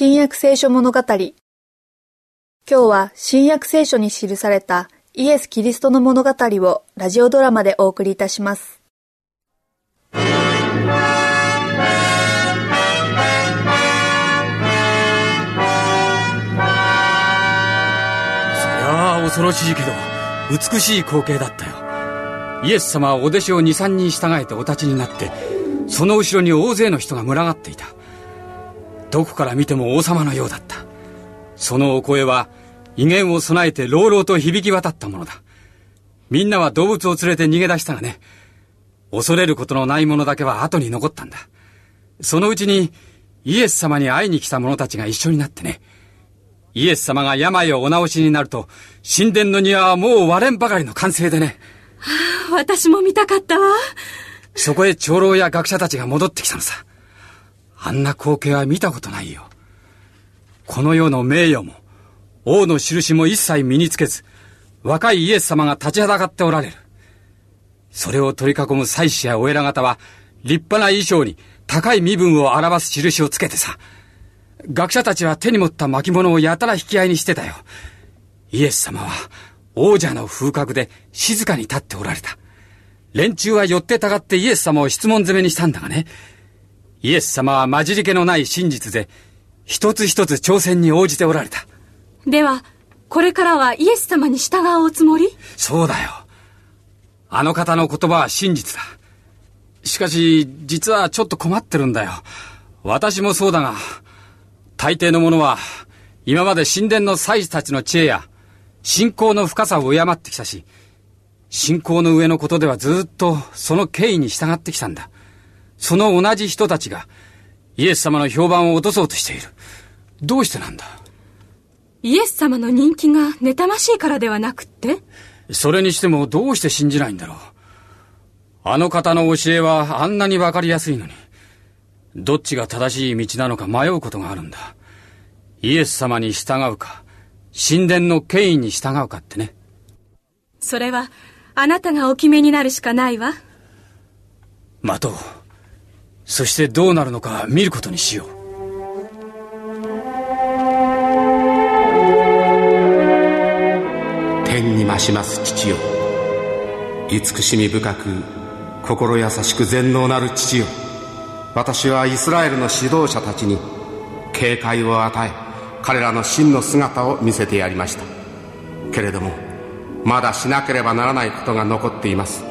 新約聖書物語。今日は新約聖書に記されたイエス・キリストの物語をラジオドラマでお送りいたします。そりゃあ恐ろしいけど美しい光景だったよ。イエス様はお弟子を23人従えてお立ちになってその後ろに大勢の人が群がっていた。どこから見ても王様のようだった。そのお声は威厳を備えて朗々と響き渡ったものだ。みんなは動物を連れて逃げ出したがね恐れることのないものだけは後に残ったんだ。そのうちにイエス様に会いに来た者たちが一緒になってね。イエス様が病をお治しになると神殿の庭はもう割れんばかりの歓声でね。はあ、私も見たかったわ。そこへ長老や学者たちが戻ってきたのさあんな光景は見たことないよ。この世の名誉も、王の印も一切身につけず、若いイエス様が立ちはだかっておられる。それを取り囲む祭司やお偉方は、立派な衣装に高い身分を表す印をつけてさ、学者たちは手に持った巻物をやたら引き合いにしてたよ。イエス様は、王者の風格で静かに立っておられた。連中は寄ってたがってイエス様を質問攻めにしたんだがね、イエス様は混じり気のない真実で、一つ一つ挑戦に応じておられた。では、これからはイエス様に従うおつもり？そうだよ。あの方の言葉は真実だ。しかし、実はちょっと困ってるんだよ。私もそうだが、大抵の者は、今まで神殿の祭司たちの知恵や、信仰の深さを敬ってきたし、信仰の上のことではずっとその権威に従ってきたんだ。その同じ人たちが、イエス様の評判を落とそうとしている。どうしてなんだ？イエス様の人気が妬ましいからではなくって？それにしてもどうして信じないんだろう？あの方の教えはあんなにわかりやすいのに、どっちが正しい道なのか迷うことがあるんだ。イエス様に従うか、神殿の権威に従うかってね。それは、あなたがお決めになるしかないわ。待とう。そしてどうなるのか見ることにしよう。天に増します父よ。慈しみ深く心優しく全能なる父よ。私はイスラエルの指導者たちに警戒を与え彼らの真の姿を見せてやりました。けれどもまだしなければならないことが残っています。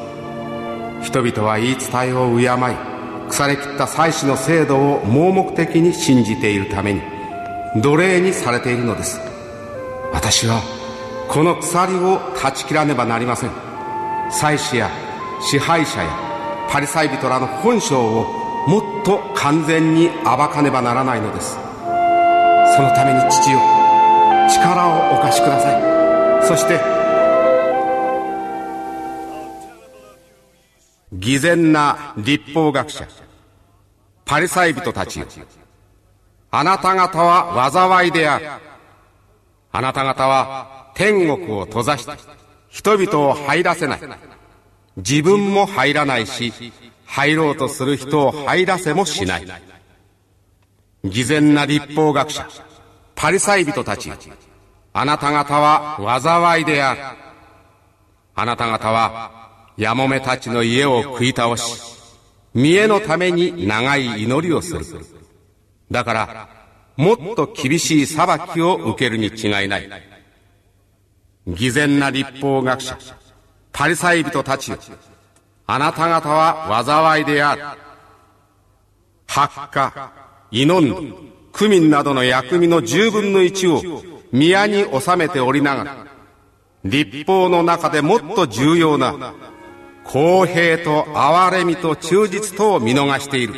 人々は言い伝えを敬い腐れ切った祭祀の制度を盲目的に信じているために奴隷にされているのです。私はこの鎖を断ち切らねばなりません。祭司や支配者やパリサイ人らの本性をもっと完全に暴かねばならないのです。そのために父よ力をお貸しください。そして偽善な立法学者パリサイ人たちよ。あなた方は災いである。あなた方は天国を閉ざして、人々を入らせない。自分も入らないし、入ろうとする人を入らせもしない。偽善な立法学者、パリサイ人たち、あなた方は災いである。あなた方は、やもめたちの家を食い倒し、見栄のために長い祈りをする。だから、もっと厳しい裁きを受けるに違いない。偽善な立法学者、パリサイ人たちよ。あなた方は災いである。発火、祈んど、区民などの薬味の十分の一を宮に収めておりながら、立法の中でもっと重要な公平と憐れみと忠実とを見逃している。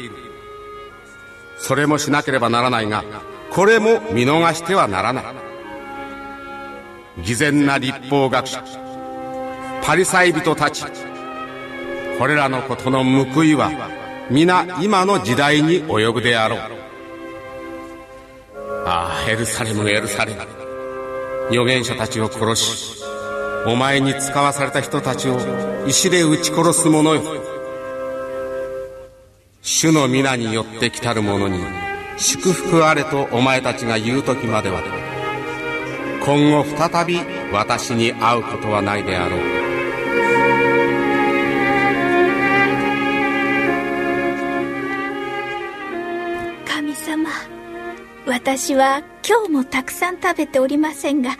それもしなければならないがこれも見逃してはならない。偽善な立法学者パリサイ人たちこれらのことの報いは皆今の時代に及ぶであろう。ああエルサレムエルサレム。預言者たちを殺しお前に使わされた人たちを石で撃ち殺す者よ。主の皆によって来たる者に祝福あれとお前たちが言う時までは。今後再び私に会うことはないであろう。神様私は今日もたくさん食べておりませんが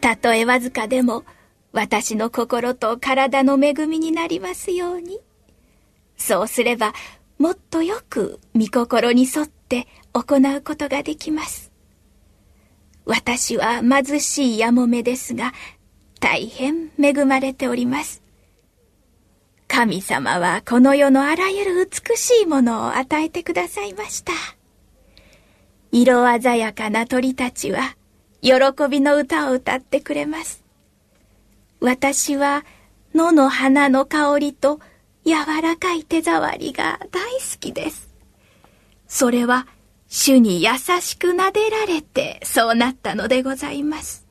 たとえわずかでも私の心と体の恵みになりますようにそうすればもっとよく御心に沿って行うことができます。私は貧しいやもめですが、大変恵まれております。神様はこの世のあらゆる美しいものを与えてくださいました。色鮮やかな鳥たちは、喜びの歌を歌ってくれます。私は野の花の香りと柔らかい手触りが大好きです。それは主に優しく撫でられてそうなったのでございます。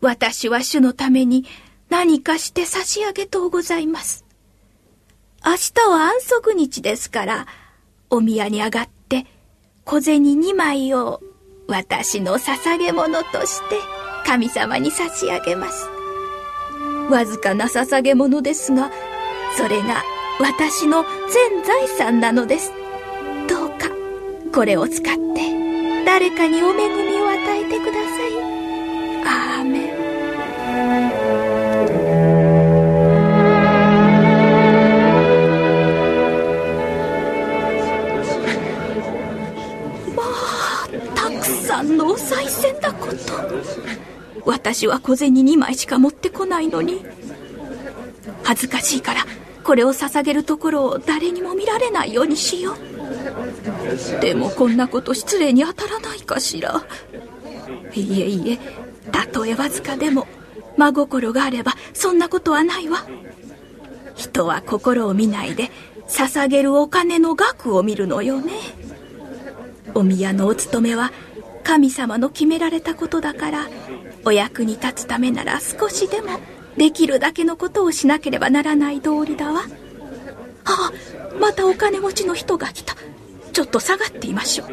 私は主のために何かして差し上げとうございます。明日は安息日ですから、お宮に上がって小銭2枚を私の捧げ物として神様に差し上げます。わずかな捧げ物ですが、それが私の全財産なのです。どうか、これを使って誰かにお恵み私は小銭2枚しか持ってこないのに。恥ずかしいからこれを捧げるところを誰にも見られないようにしよう。でもこんなこと失礼に当たらないかしら。いえいえたとえわずかでも真心があればそんなことはないわ。人は心を見ないで捧げるお金の額を見るのよね。お宮のお勤めは神様の決められたことだからお役に立つためなら少しでもできるだけのことをしなければならない道理だわ。ああ、またお金持ちの人が来た。ちょっと下がっていましょう。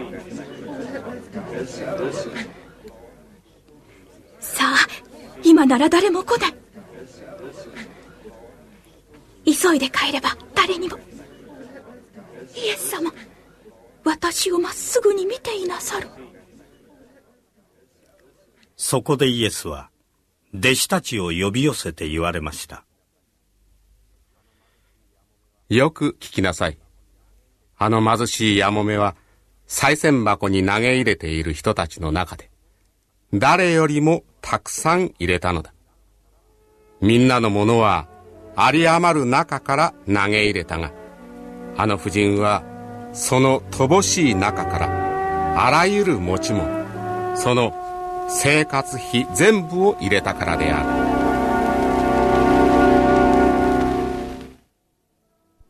さあ、今なら誰も来ない。急いで帰れば誰にも。イエス様、私をまっすぐに見ていなさる。そこでイエスは、弟子たちを呼び寄せて言われました。よく聞きなさい。あの貧しいやもめは、賽銭箱に投げ入れている人たちの中で、誰よりもたくさん入れたのだ。みんなのものは、有り余る中から投げ入れたが、あの婦人は、その乏しい中から、あらゆる持ち物、その生活費全部を入れたからである。